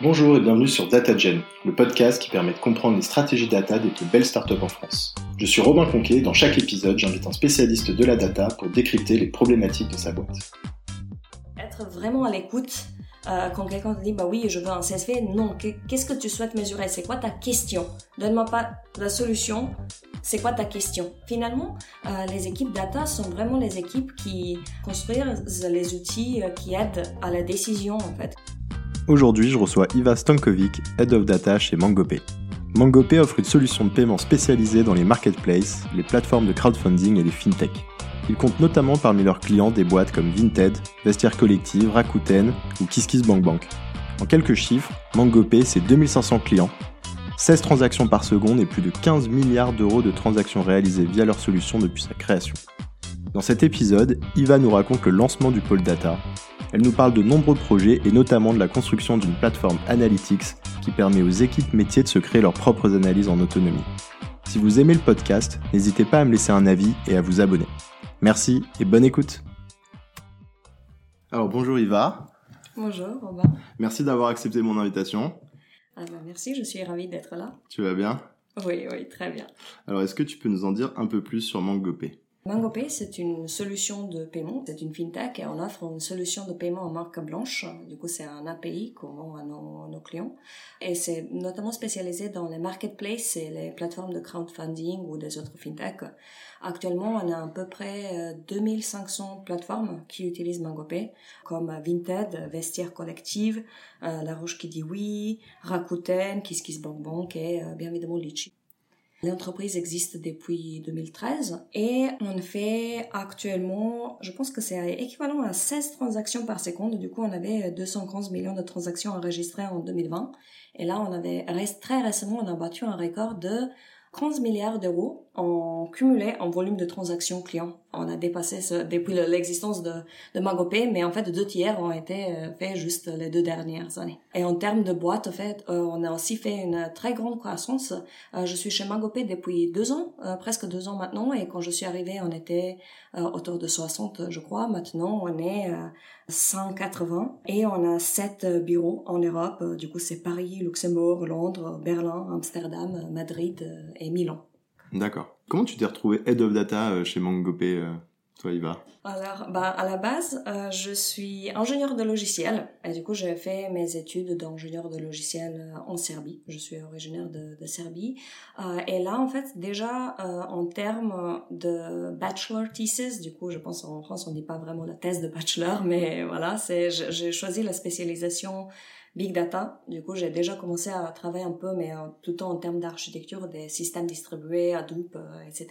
Bonjour et bienvenue sur DataGen, le podcast qui permet de comprendre les stratégies data des plus belles startups en France. Je suis Robin Conquet et dans chaque épisode, j'invite un spécialiste de la data pour décrypter les problématiques de sa boîte. Être vraiment à l'écoute euh, quand quelqu'un te dit bah oui je veux un CSV, non, qu'est-ce que tu souhaites mesurer? C'est quoi ta question? Donne-moi pas la solution, c'est quoi ta question? Finalement, euh, les équipes data sont vraiment les équipes qui construisent les outils euh, qui aident à la décision en fait. Aujourd'hui, je reçois Iva Stankovic, Head of Data chez MangoPay. MangoPay offre une solution de paiement spécialisée dans les marketplaces, les plateformes de crowdfunding et les fintech. Il compte notamment parmi leurs clients des boîtes comme Vinted, Vestiaire Collective, Rakuten ou KissKissBankBank. En quelques chiffres, MangoPay, c'est 2500 clients, 16 transactions par seconde et plus de 15 milliards d'euros de transactions réalisées via leur solution depuis sa création. Dans cet épisode, Iva nous raconte le lancement du pôle data, elle nous parle de nombreux projets et notamment de la construction d'une plateforme Analytics qui permet aux équipes métiers de se créer leurs propres analyses en autonomie. Si vous aimez le podcast, n'hésitez pas à me laisser un avis et à vous abonner. Merci et bonne écoute. Alors bonjour Iva. Bonjour Robin. Merci d'avoir accepté mon invitation. Ah bah merci, je suis ravie d'être là. Tu vas bien? Oui, oui, très bien. Alors est-ce que tu peux nous en dire un peu plus sur MangoPay MangoPay, c'est une solution de paiement, c'est une fintech et on offre une solution de paiement en marque blanche. Du coup, c'est un API qu'on vend à nos, clients. Et c'est notamment spécialisé dans les marketplaces et les plateformes de crowdfunding ou des autres fintechs. Actuellement, on a à peu près 2500 euh, plateformes qui utilisent MangoPay, comme Vinted, Vestiaire Collective, euh, La Roche qui dit oui, Rakuten, KissKissBankBank et euh, bien évidemment Litchi. L'entreprise existe depuis 2013 et on fait actuellement, je pense que c'est équivalent à 16 transactions par seconde. Du coup, on avait 215 millions de transactions enregistrées en 2020. Et là, on avait, très récemment, on a battu un record de 15 milliards d'euros en cumulé en volume de transactions clients. On a dépassé depuis l'existence de, de MagoPay, mais en fait deux tiers ont été euh, faits juste les deux dernières années. Et en termes de boîte, en fait, euh, on a aussi fait une très grande croissance. Euh, je suis chez MagoPay depuis deux ans, presque deux ans maintenant, et quand je suis arrivée, on était autour de 60, je crois. Maintenant, on est 180 et on a sept bureaux en Europe. Du coup, c'est Paris, Luxembourg, Londres, Berlin, Amsterdam, Madrid et Milan. D'accord. Comment tu t'es retrouvé Head of Data euh, chez MangoPay, euh, toi, Iva Alors, bah, à la base, euh, je suis ingénieur de logiciel. Et du coup, j'ai fait mes études d'ingénieur de logiciel en Serbie. Je suis originaire de, de Serbie. et là, en fait, déjà, en termes de bachelor thesis, du coup, je pense en France, on dit pas vraiment la thèse de bachelor, mais voilà, c'est, j'ai choisi la spécialisation Big Data. Du coup, j'ai déjà commencé à travailler un peu, mais euh, le temps en termes d'architecture, des systèmes distribués, Hadoop, euh, etc.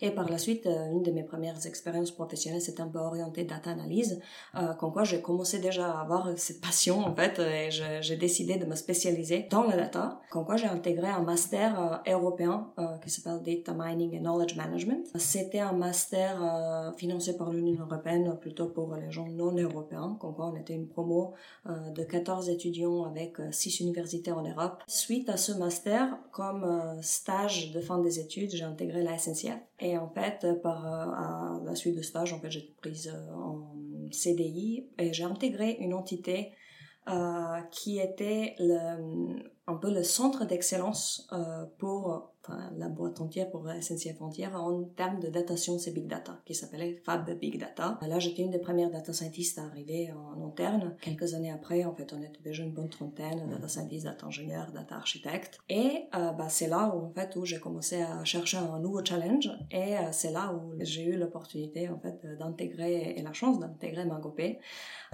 Et par la suite, euh, une de mes premières expériences professionnelles, c'était un peu orientée data analyse, euh, comme quoi j'ai commencé déjà à avoir cette passion, en fait, et j'ai décidé de me spécialiser dans la data, comme quoi j'ai intégré un master européen qui s'appelle Data Mining and Knowledge Management. C'était un master financé par l'Union européenne, plutôt pour les gens non européens, comme quoi on était une promo de 14 étudiants avec euh, six universités en Europe. Suite à ce master, comme euh, stage de fin des études, j'ai intégré la SNCF. Et en fait, euh, par la suite de stage, en fait, j'ai été prise en CDI et j'ai intégré une entité qui était un peu le centre d'excellence pour la boîte entière pour SNCF entière en termes de data science et big data, qui s'appelait Fab Big Data. Là, j'étais une des premières data scientists à arriver en interne. Quelques années après, en fait, on était déjà une bonne trentaine, data scientists, data ingénieurs, data architectes. Et euh, bah, c'est là où, en fait, où j'ai commencé à chercher un nouveau challenge. Et euh, c'est là où j'ai eu l'opportunité, en fait, d'intégrer et la chance d'intégrer MangoPay.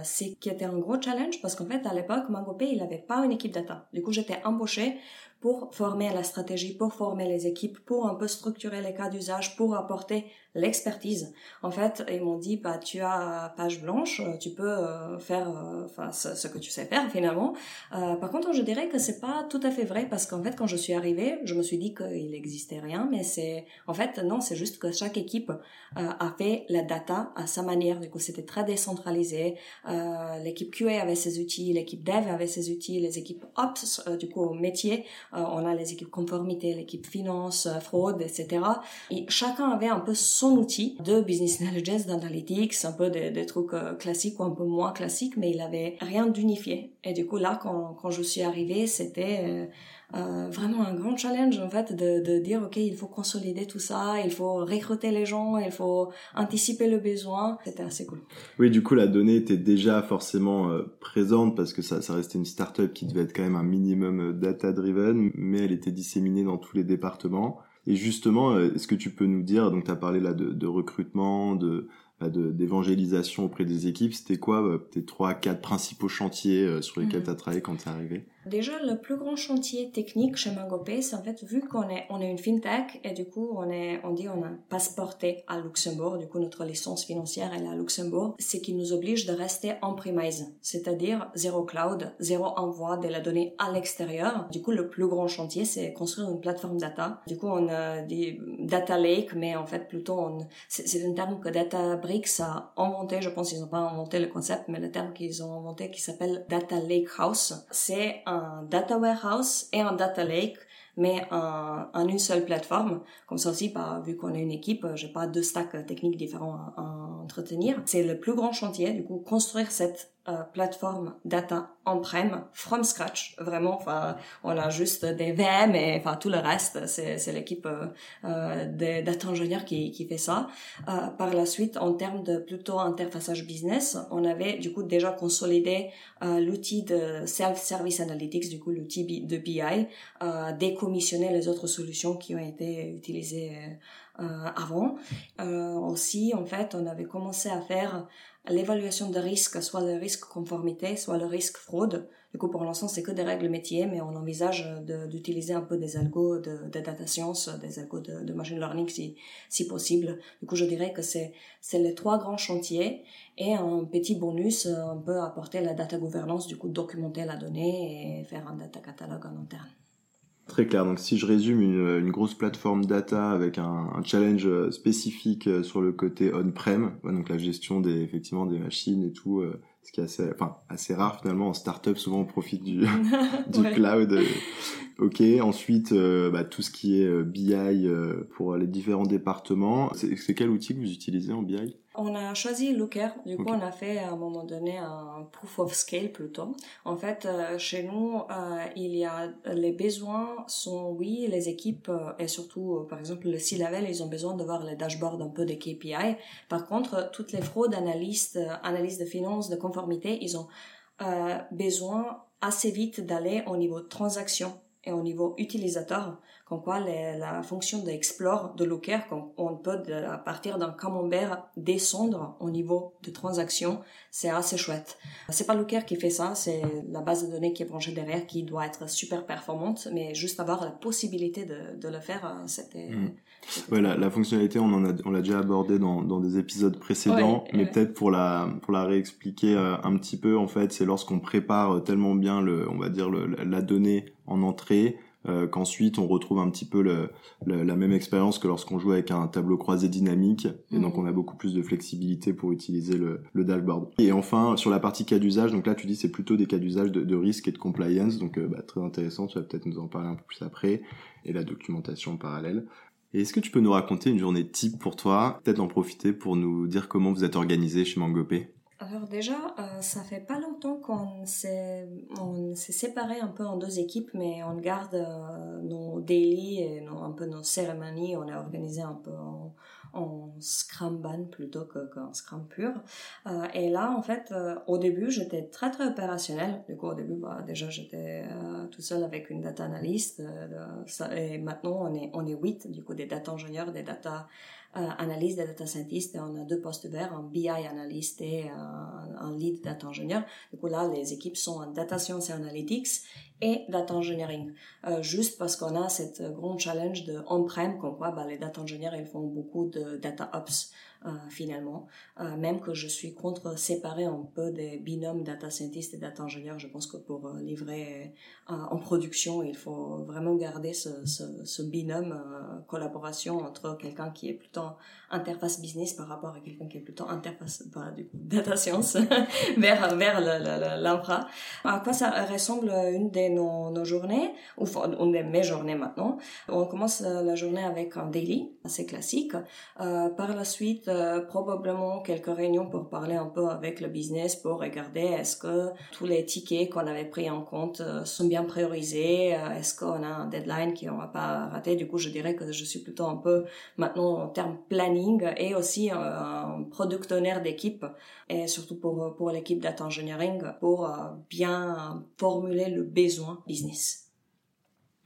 C'est qui était un gros challenge parce qu'en fait, à l'époque, MangoPay, il n'avait pas une équipe data. Du coup, j'étais embauchée pour former la stratégie, pour former les équipes, pour un peu structurer les cas d'usage, pour apporter l'expertise. En fait, ils m'ont dit, bah, tu as page blanche, euh, tu peux euh, faire euh, enfin, ce, que tu sais faire finalement. par contre, je dirais que c'est pas tout à fait vrai parce qu'en fait, quand je suis arrivée, je me suis dit qu'il n'existait rien, mais c'est, en fait, non, c'est juste que chaque équipe a fait la data à sa manière. Du coup, c'était très décentralisé. l'équipe QA avait ses outils, l'équipe Dev avait ses outils, les équipes Ops, du coup, au métier, on a les équipes conformité, l'équipe finance, fraude, etc. Et chacun avait un peu son outil de business intelligence, d'analytics, un peu des, trucs classiques ou un peu moins classiques, mais il avait rien d'unifié. Et du coup, là, quand, quand je suis arrivée, c'était euh, vraiment un grand challenge en fait de, de dire ok il faut consolider tout ça, il faut recruter les gens, il faut anticiper le besoin. C'était assez cool. Oui, du coup la donnée était déjà forcément euh, présente parce que ça, ça restait une startup qui devait être quand même un minimum euh, data driven, mais elle était disséminée dans tous les départements. Et justement, est-ce que tu peux nous dire, donc tu as parlé là de, de recrutement, de d'évangélisation auprès des équipes, c'était quoi tes trois, quatre principaux chantiers sur lesquels mhm. tu as travaillé quand tu es arrivé? Déjà, le plus grand chantier technique chez MangoPay, c'est en fait, vu qu'on est, on est une fintech, et du coup, on est, on dit, on a passeporté à Luxembourg, du coup, notre licence financière, elle est à Luxembourg, ce qui nous oblige de rester en premise, c'est-à-dire zéro cloud, zéro envoi de la donnée à l'extérieur. Du coup, le plus grand chantier, c'est construire une plateforme data. Du coup, on a dit data lake, mais en fait, plutôt, on, c'est un terme que Databricks a inventé, je pense qu'ils n'ont pas inventé le concept, mais le terme qu'ils ont inventé qui s'appelle data lake house, c'est un un data warehouse et un data lake, mais en, une seule plateforme. Comme ça aussi, bah, vu qu'on est une équipe, j'ai pas deux stacks techniques différents à, à entretenir. C'est le plus grand chantier, du coup, construire cette euh, plateforme data on-prem from scratch vraiment. Enfin on a juste des VM et enfin tout le reste. C'est c'est l'équipe euh, euh des data ingénieurs qui qui fait ça. Euh, par la suite en termes de plutôt interfaçage business on avait du coup déjà consolidé l'outil de self service analytics du coup l'outil de BI décommissionner les autres solutions qui ont été utilisées avant. Aussi en fait on avait commencé à faire l'évaluation de risque, soit le risque conformité, soit le risque fraude. Du coup, pour l'instant, c'est que des règles métiers, mais on envisage d'utiliser un peu des algos de, data science, des algos de, machine learning si, si possible. Du coup, je dirais que c'est les trois grands chantiers et un petit bonus, on peut apporter la data gouvernance, du coup, documenter la donnée et faire un data catalogue en interne. Très clair. Donc si je résume une, une grosse plateforme data avec un, un, challenge euh, spécifique euh, sur le côté on-prem, donc la gestion des effectivement des machines et tout, euh, ce qui est assez, enfin assez rare finalement en startup. Souvent on profite du, du cloud. Ok. Ensuite, bah, tout ce qui est BI pour les différents départements. C'est quel outil que vous utilisez en BI on a choisi Looker. Du coup, on a fait à un moment donné un proof of scale plutôt. En fait, euh, chez nous, euh, il y a les besoins sont oui, les équipes euh, et surtout par exemple le C-level, ils ont besoin de voir les dashboards un peu des KPI. Par contre, toutes les fraudes, analystes, analystes de finances, de conformité, ils ont besoin assez vite d'aller au niveau transaction et au niveau utilisateur comme quoi la fonction d'explore de Looker, on peut à partir d'un camembert descendre au niveau de transaction, c'est assez chouette. C'est pas Looker qui fait ça, c'est la base de données qui est branchée derrière qui doit être super performante, mais juste avoir la possibilité de, de le faire, euh, c'était. Mmh. Ouais, la, fonctionnalité, on en a, on l'a déjà abordé dans, dans des épisodes précédents, mais peut-être pour la, pour la réexpliquer euh, un petit peu, en fait, c'est lorsqu'on prépare tellement bien le, on va dire le, la donnée en entrée, euh, qu'ensuite on retrouve un petit peu le, la même expérience que lorsqu'on joue avec un tableau croisé dynamique et donc mhm. on a beaucoup plus de flexibilité pour utiliser le, le dashboard. Et enfin sur la partie cas d'usage, donc là tu dis c'est plutôt des cas d'usage de, de, risque et de compliance, donc euh, bah, très intéressant, tu vas peut-être nous en parler un peu plus après et la documentation en parallèle. Et est-ce que tu peux nous raconter une journée type pour toi, peut-être en profiter pour nous dire comment vous êtes organisé chez Mangopé alors déjà, euh, ça fait pas longtemps qu'on s'est on s'est séparé un peu en deux équipes, mais on garde euh, nos daily et un peu nos cérémonies. On est organisé un peu en, en Scrum Ban plutôt qu'en Scrum pur. Euh, et là, en fait, euh, au début, j'étais très très opérationnel. Du coup, au début, bah, déjà, j'étais euh, tout seul avec une data analyst. et maintenant, on est on est huit, du coup, des data ingénieurs, des data analyse des data scientists on a deux postes verts, un BI analyst et un, un, lead data engineer. Du coup là, les équipes sont en data science et analytics et data engineering. Euh, juste parce qu'on a cette grand challenge de on-prem, comme quoi bah, les data engineers ils font beaucoup de data ops. Euh, finalement. Euh, même que je suis contre séparer un peu des binômes data scientist et data ingénieur, je pense que pour euh, livrer en production, il faut vraiment garder ce, binôme collaboration entre quelqu'un qui est plutôt interface business par rapport à quelqu'un qui est plutôt interface bah, data science vers vers l'infra. À quoi ça ressemble une de nos, journées ou une de mes journées maintenant? On commence la journée avec un daily assez classique. Par la suite, euh, probablement quelques réunions pour parler un peu avec le business pour regarder est-ce que tous les tickets qu'on avait pris en compte euh, sont bien priorisés, euh, est-ce qu'on a un deadline qu'on va pas rater. Du coup, je dirais que je suis plutôt un peu maintenant en termes planning et aussi un product owner d'équipe et surtout pour, pour l'équipe data engineering pour bien formuler le besoin business.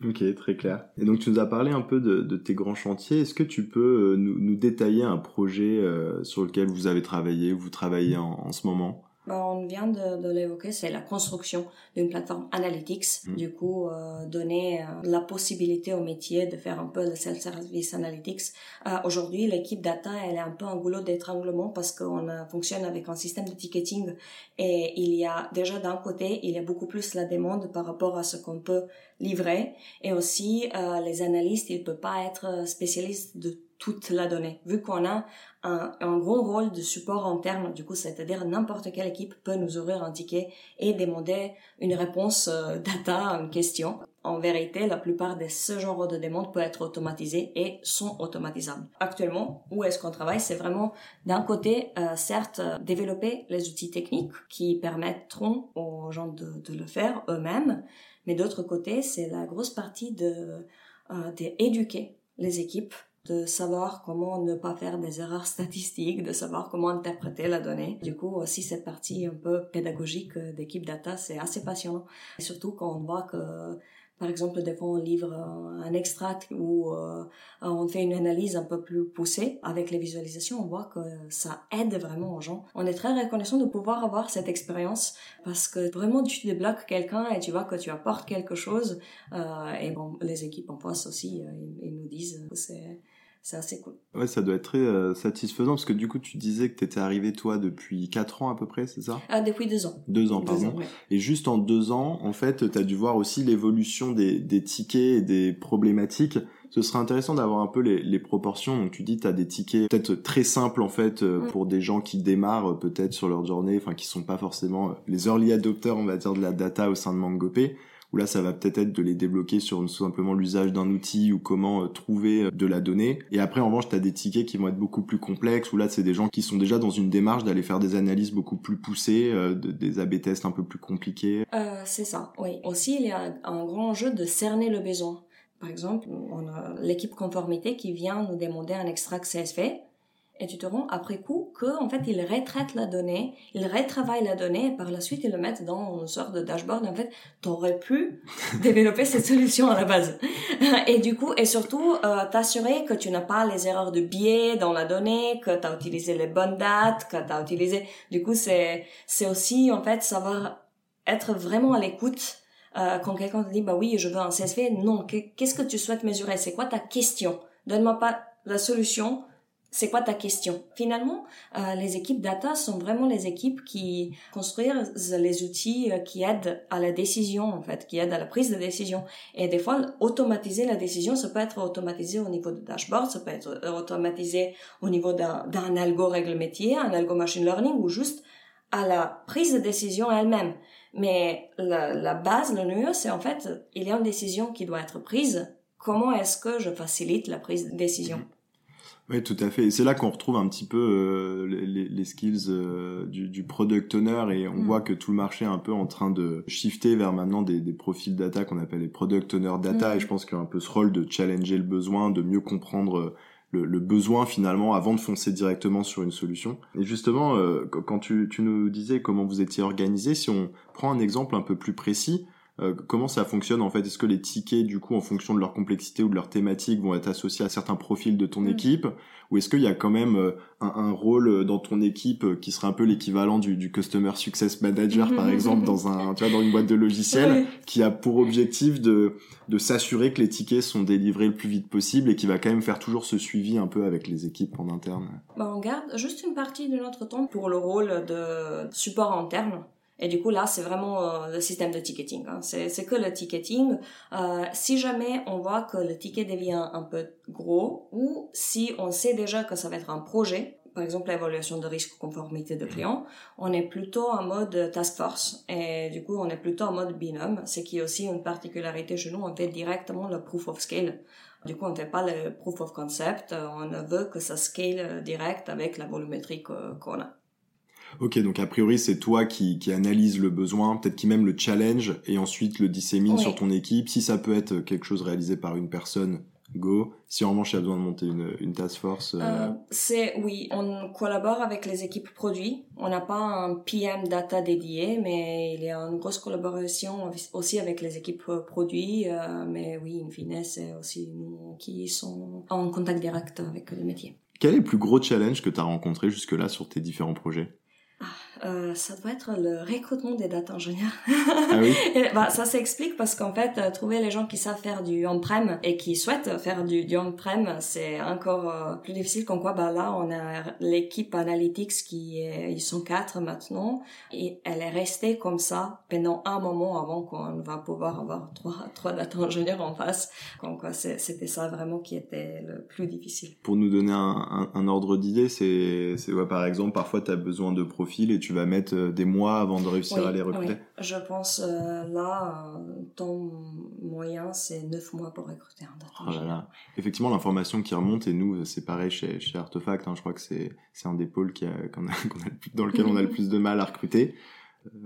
Ok, très clair. Et donc tu nous as parlé un peu de, tes grands chantiers. Est-ce que tu peux nous, nous détailler un projet euh, sur lequel vous avez travaillé, vous travaillez en, ce moment? On vient de, de l'évoquer, c'est la construction d'une plateforme analytics. Mm. Du coup, euh, donner euh, la possibilité au métier de faire un peu le self-service analytics. Euh, Aujourd'hui, l'équipe data, elle est un peu un goulot d'étranglement parce qu'on fonctionne avec un système de ticketing et il y a déjà d'un côté, il y a beaucoup plus la demande par rapport à ce qu'on peut livrer et aussi euh, les analystes, ils peuvent pas être spécialistes de toute la donnée. Vu qu'on a un, un, gros rôle de support interne, du coup, c'est-à-dire n'importe quelle équipe peut nous ouvrir un ticket et demander une réponse euh, data à une question. En vérité, la plupart de ce genre de demandes peut être automatisées et sont automatisables. Actuellement, où est-ce qu'on travaille? C'est vraiment d'un côté, euh, certes, développer les outils techniques qui permettront aux gens de, de le faire eux-mêmes, mais d'autre côté, c'est la grosse partie de euh, d'éduquer les équipes de savoir comment ne pas faire des erreurs statistiques, de savoir comment interpréter la donnée. Du coup, aussi cette partie un peu pédagogique d'équipe data, c'est assez passionnant. Surtout quand on voit que par exemple, des fois, on livre un extract ou euh, on fait une analyse un peu plus poussée avec les visualisations. On voit que ça aide vraiment aux gens. On est très reconnaissant de pouvoir avoir cette expérience parce que vraiment, tu débloques quelqu'un et tu vois que tu apportes quelque chose. Euh, et bon, les équipes en face aussi, euh, nous disent c'est c'est assez cool. Ouais, ça doit être très euh, satisfaisant parce que du coup, tu disais que tu étais arrivé toi depuis 4 ans à peu près, c'est ça? Ah, depuis 2 ans. 2 ans, pardon. Et juste en 2 ans, en fait, tu as dû voir aussi l'évolution des, des tickets et des problématiques. Ce serait intéressant d'avoir un peu les, les proportions. Donc tu dis tu as des tickets peut-être très simples en fait euh, mm. pour des gens qui démarrent euh, peut-être sur leur journée, enfin qui sont pas forcément les early adopters on va dire de la data au sein de MangoP où là ça va peut-être être de les débloquer sur tout simplement l'usage d'un outil ou comment euh, trouver euh, de la donnée. Et après en revanche tu as des tickets qui vont être beaucoup plus complexes où là c'est des gens qui sont déjà dans une démarche d'aller faire des analyses beaucoup plus poussées, euh, des A/B tests un peu plus compliqués. Euh, c'est ça, oui. Aussi il y a un grand enjeu de cerner le besoin. Par exemple, on a l'équipe conformité qui vient nous demander un extract CSV et tu te rends après coup que en fait ils retraitent la donnée, ils retravaillent la donnée et par la suite ils le mettent dans une sorte de dashboard. En fait, t'aurais pu développer cette solution à la base. et du coup, et surtout euh, t'assurer que tu n'as pas les erreurs de biais dans la donnée, que tu as utilisé les bonnes dates, que tu as utilisé. Du coup, c'est c'est aussi en fait savoir être vraiment à l'écoute. Euh, quand quelqu'un te dit bah oui je veux un CSV non qu'est-ce que tu souhaites mesurer? C'est quoi ta question? Donne-moi pas la solution c'est quoi ta question? Finalement, euh, les équipes data sont vraiment les équipes qui construisent les outils euh, qui aident à la décision, en fait, qui aident à la prise de décision. Et des fois, automatiser la décision, ça peut être automatisé au niveau de dashboard, ça peut être automatisé au niveau d'un algo règle métier, un algo machine learning, ou juste à la prise de décision elle-même. Mais la, la base, le nœud, c'est en fait, il y a une décision qui doit être prise. Comment est-ce que je facilite la prise de décision? Oui, tout à fait. Et c'est là qu'on retrouve un petit peu euh, les, les, skills euh, du, du, product owner et on mm. voit que tout le marché est un peu en train de shifter vers maintenant des, des profils data qu'on appelle les product owner data. Mm. Et je pense qu'il y a un peu ce rôle de challenger le besoin, de mieux comprendre euh, le, le, besoin finalement avant de foncer directement sur une solution. Et justement, euh, quand tu, tu nous disais comment vous étiez organisé, si on prend un exemple un peu plus précis, Euh, comment ça fonctionne en fait? Est-ce que les tickets, du coup, en fonction de leur complexité ou de leur thématique, vont être associés à certains profils de ton mm. équipe? Ou est-ce qu'il y a quand même euh, un, rôle dans ton équipe qui serait un peu l'équivalent du, Customer Success Manager, par exemple, dans un, tu vois, dans une boîte de logiciels, qui a pour objectif de, de s'assurer que les tickets sont délivrés le plus vite possible et qui va quand même faire toujours ce suivi un peu avec les équipes en interne? Bah, On garde juste une partie de notre temps pour le rôle de support interne et du coup, là, c'est vraiment euh, le système de ticketing. Hein. C'est que le ticketing. Euh, si jamais on voit que le ticket devient un peu gros ou si on sait déjà que ça va être un projet, par exemple l'évaluation de risque conformité de client, on est plutôt en mode task force. Et du coup, on est plutôt en mode binôme, ce qui est aussi une particularité chez nous. On fait directement le proof of scale. Du coup, on ne fait pas le proof of concept. On veut que ça scale direct avec la volumétrie qu'on a. Ok, donc a priori c'est toi qui, qui analyse le besoin, peut-être qui même le challenge et ensuite le dissémine sur ton équipe. Si ça peut être quelque chose réalisé par une personne, go. Si en revanche il y a besoin de monter une, une task force. Euh, euh... c'est oui, on collabore avec les équipes produits. On n'a pas un PM data dédié, mais il y a une grosse collaboration aussi avec les équipes produits. Euh, mais oui, in fine, c'est aussi nous qui sont en contact direct avec le métier. Quel est le plus gros challenge que tu as rencontré jusque-là sur tes différents projets? Euh, ça doit être le recrutement des data ingénieurs. Ah oui? bah, ça s'explique parce qu'en fait, euh, trouver les gens qui savent faire du on-prem et qui souhaitent faire du, du on-prem, c'est encore euh, plus difficile. Comme quoi, bah là, on a l'équipe analytics qui est, ils sont quatre maintenant et elle est restée comme ça pendant un moment avant qu'on va pouvoir avoir trois, trois data ingénieurs en face. Donc, c'était ça vraiment qui était le plus difficile. Pour nous donner un, un, un ordre d'idée, c'est, c'est ouais, par exemple, parfois tu as besoin de profils et tu vas mettre euh, des mois avant de réussir à les recruter? Je pense euh, là, ton moyen, c'est 9 mois pour recruter un data oh là Effectivement, l'information qui remonte, et nous, c'est pareil chez, chez Artefact, hein, je crois que c'est un des pôles qui a, dans lequel on a le plus de mal à recruter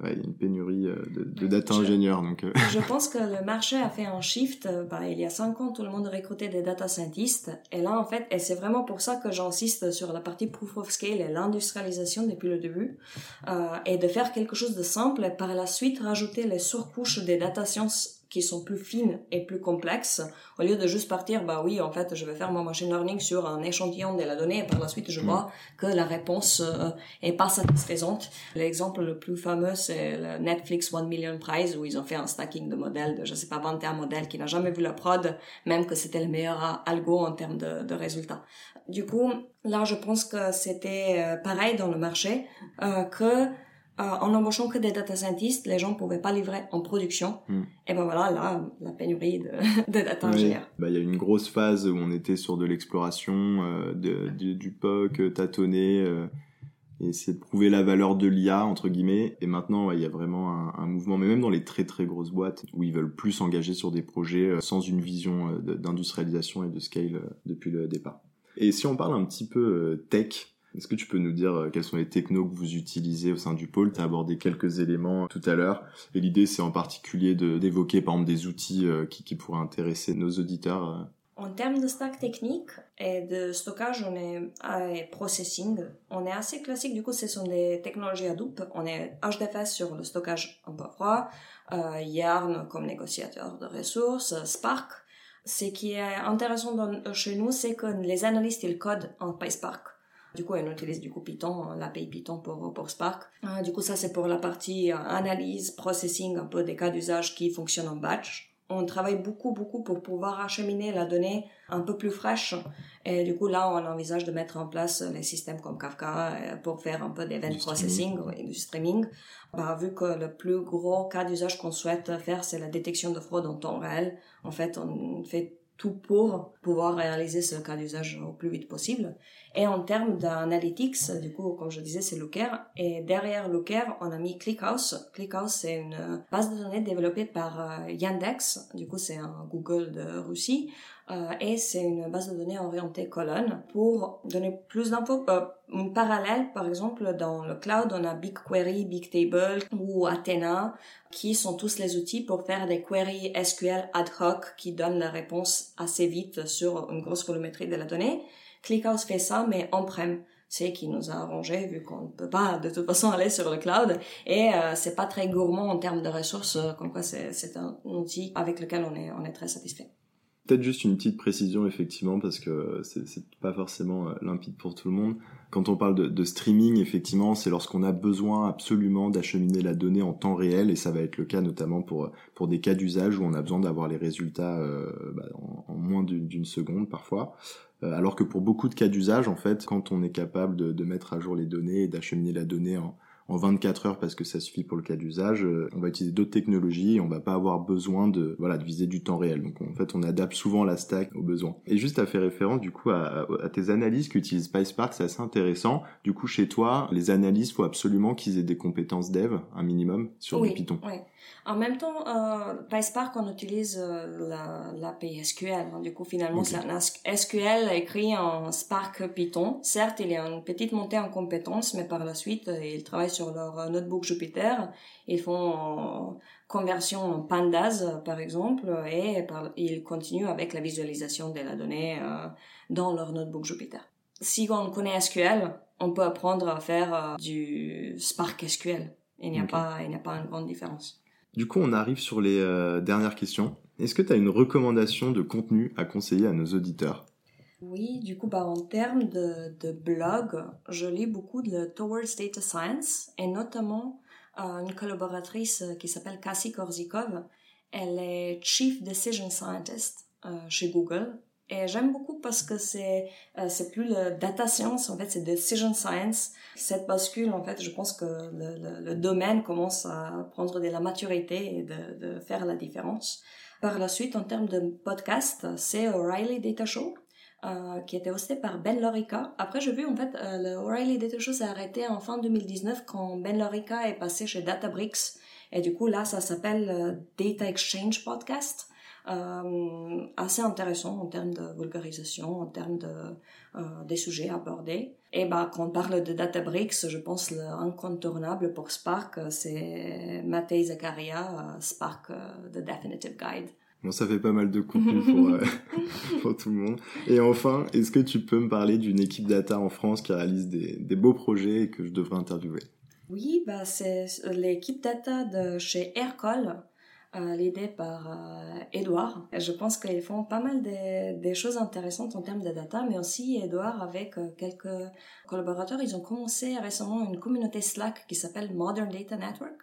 ouais, il y a une pénurie euh, de, de data ingénieurs. Donc, euh. Je pense que le marché a fait un shift. Euh, bah, il y a cinq ans, tout le monde recrutait des data scientists. Et là, en fait, et c'est vraiment pour ça que j'insiste sur la partie proof of scale et l'industrialisation depuis le début, euh, et de faire quelque chose de simple et par la suite rajouter les surcouches des data science qui sont plus fines et plus complexes, au lieu de juste partir, bah oui, en fait, je vais faire mon machine learning sur un échantillon de la donnée et par la suite, je mm. vois que la réponse euh, est pas satisfaisante. L'exemple le plus fameux, c'est le Netflix One Million Prize où ils ont fait un stacking de modèles de, je sais pas, 21 modèles qui n'a jamais vu la prod, même que c'était le meilleur algo en termes de, de résultats. Du coup, là, je pense que c'était euh, pareil dans le marché, euh, que euh, en embauchant que des data scientists, les gens pouvaient pas livrer en production. Hmm. Et ben voilà, là, la pénurie de, de data ingénieurs. Bah, il y a une grosse phase où on était sur de l'exploration, euh, de, du POC, euh, tâtonner, euh, et essayer de prouver la valeur de l'IA, entre guillemets. Et maintenant, il y a vraiment un, un, mouvement, mais même dans les très très grosses boîtes, où ils veulent plus s'engager sur des projets sans une vision d'industrialisation et de scale depuis le départ. Et si on parle un petit peu tech, est-ce que tu peux nous dire euh, quels sont les technos que vous utilisez au sein du pôle? Tu as abordé quelques éléments tout à l'heure. Et l'idée, c'est en particulier d'évoquer, par exemple, des outils euh, qui, pourraient intéresser nos auditeurs. Euh. En termes de stack technique et de stockage, on est et processing, on est assez classique. Du coup, ce sont des technologies Hadoop. On est HDFS sur le stockage en bas froid, euh, Yarn comme négociateur de ressources, Spark. Ce qui est intéressant chez nous, c'est que les analystes ils codent en PySpark. Du coup, on utilise du coup Python, l'API Python pour, pour Spark. Euh, du coup, ça c'est pour la partie euh, analyse, processing, un peu des cas d'usage qui fonctionnent en batch. On travaille beaucoup, beaucoup pour pouvoir acheminer la donnée un peu plus fraîche. Et du coup, là, on envisage de mettre en place les systèmes comme Kafka euh, pour faire un peu d'event processing et du streaming. Bah, vu que le plus gros cas d'usage qu'on souhaite faire, c'est la détection de fraude en temps réel. En fait, on fait tout pour pouvoir réaliser ce cas d'usage au plus vite possible. Et en termes d'analytics, du coup, comme je disais, c'est Looker. Et derrière Looker, on a mis ClickHouse. ClickHouse, c'est une base de données développée par euh, Yandex. Du coup, c'est un Google de Russie. Euh, et c'est une base de données orientée colonne pour donner plus d'infos. Euh, un parallèle, par exemple, dans le cloud, on a BigQuery, Bigtable ou Athena, qui sont tous les outils pour faire des queries SQL ad hoc qui donnent la réponse assez vite sur une grosse volumétrie de la donnée. ClickHouse fait ça, mais on-prem. c'est qui nous a arrangé vu qu'on ne peut pas de toute façon aller sur le cloud et euh, c'est pas très gourmand en termes de ressources comme quoi c'est un outil avec lequel on est très satisfait. Peut-être juste une petite précision effectivement parce que c'est pas forcément euh, limpide pour tout le monde. Quand on parle de, streaming, effectivement, c'est lorsqu'on a besoin absolument d'acheminer la donnée en temps réel et ça va être le cas notamment pour pour des cas d'usage où on a besoin d'avoir les résultats euh, bah, en, en, moins d'une seconde parfois. Euh, alors que pour beaucoup de cas d'usage, en fait, quand on est capable de, de, mettre à jour les données et d'acheminer la donnée en, en 24 heures parce que ça suffit pour le cas d'usage, euh, on va utiliser d'autres technologies et on va pas avoir besoin de voilà de viser du temps réel. Donc en fait, on adapte souvent la stack aux besoins. Et juste à faire référence du coup à, à tes analyses qu'utilise PySpark, c'est assez intéressant. Du coup, chez toi, les analyses, faut absolument qu'ils aient des compétences dev, un minimum sur oui, du Python. Oui. En même temps, euh, PySpark, on utilise euh, l'API SQL. Hein. Du coup, finalement, okay. c'est un SQL écrit en Spark Python. Certes, il y a une petite montée en compétences, mais par la suite, euh, ils travaillent sur leur notebook Jupyter. Ils font conversion en pandas, par exemple, et par, ils continuent avec la visualisation de la donnée euh, dans leur notebook Jupyter. Si on connaît SQL, on peut apprendre à faire euh, du Spark SQL. Il n'y a, okay. pas, il n'y a pas une grande différence. Du coup, on arrive sur les euh, dernières questions. Est-ce que tu as une recommandation de contenu à conseiller à nos auditeurs? Oui, du coup, bah, en termes de, de blog, je lis beaucoup de Towards Data Science et notamment euh, une collaboratrice qui s'appelle Cassie Korzikov. Elle est Chief Decision Scientist euh, chez Google. Et j'aime beaucoup parce que c'est euh, c'est plus le data science en fait c'est decision science. Cette bascule en fait je pense que le, le, le domaine commence à prendre de la maturité et de, de, faire la différence. Par la suite en termes de podcast c'est O'Reilly Data Show euh, qui était hosté par Ben Lorica. Après, j'ai vu, en fait, euh, le O'Reilly Data Show s'est arrêté en fin 2019 quand Ben Lorica est passé chez Databricks. Et du coup, là, ça s'appelle euh, Data Exchange Podcast assez intéressant en termes de vulgarisation, en termes de, des sujets abordés. Et bah, quand on parle de Databricks, je pense l'incontournable pour Spark, c'est Matei Zakaria, Spark The Definitive Guide. Bon, ça fait pas mal de contenu pour, euh, pour tout le monde. Et enfin, est-ce que tu peux me parler d'une équipe data en France qui réalise des, des beaux projets et que je devrais interviewer? Oui, bah, c'est l'équipe data de chez Aircall euh, l'idée par euh, Edouard. Je pense qu'ils font pas mal des, des, choses intéressantes en termes de data, mais aussi Edouard avec euh, quelques collaborateurs, ils ont commencé récemment une communauté Slack qui s'appelle Modern Data Network.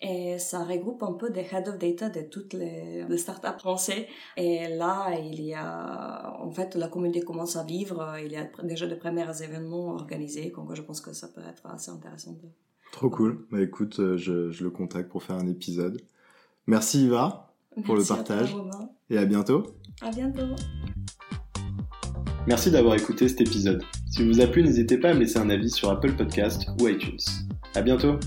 Et ça regroupe un peu des head of data de toutes les, les startups français. Et là, il y a, en fait, la communauté commence à vivre. Il y a déjà de premiers événements organisés. Donc, je pense que ça peut être assez intéressant. De... Trop cool. Bah, écoute, je, je le contacte pour faire un épisode. Merci Iva pour Merci le partage. Toi, et à bientôt. À bientôt. Merci d'avoir écouté cet épisode. Si vous a plu, n'hésitez pas à me laisser un avis sur Apple Podcast ou iTunes. À bientôt.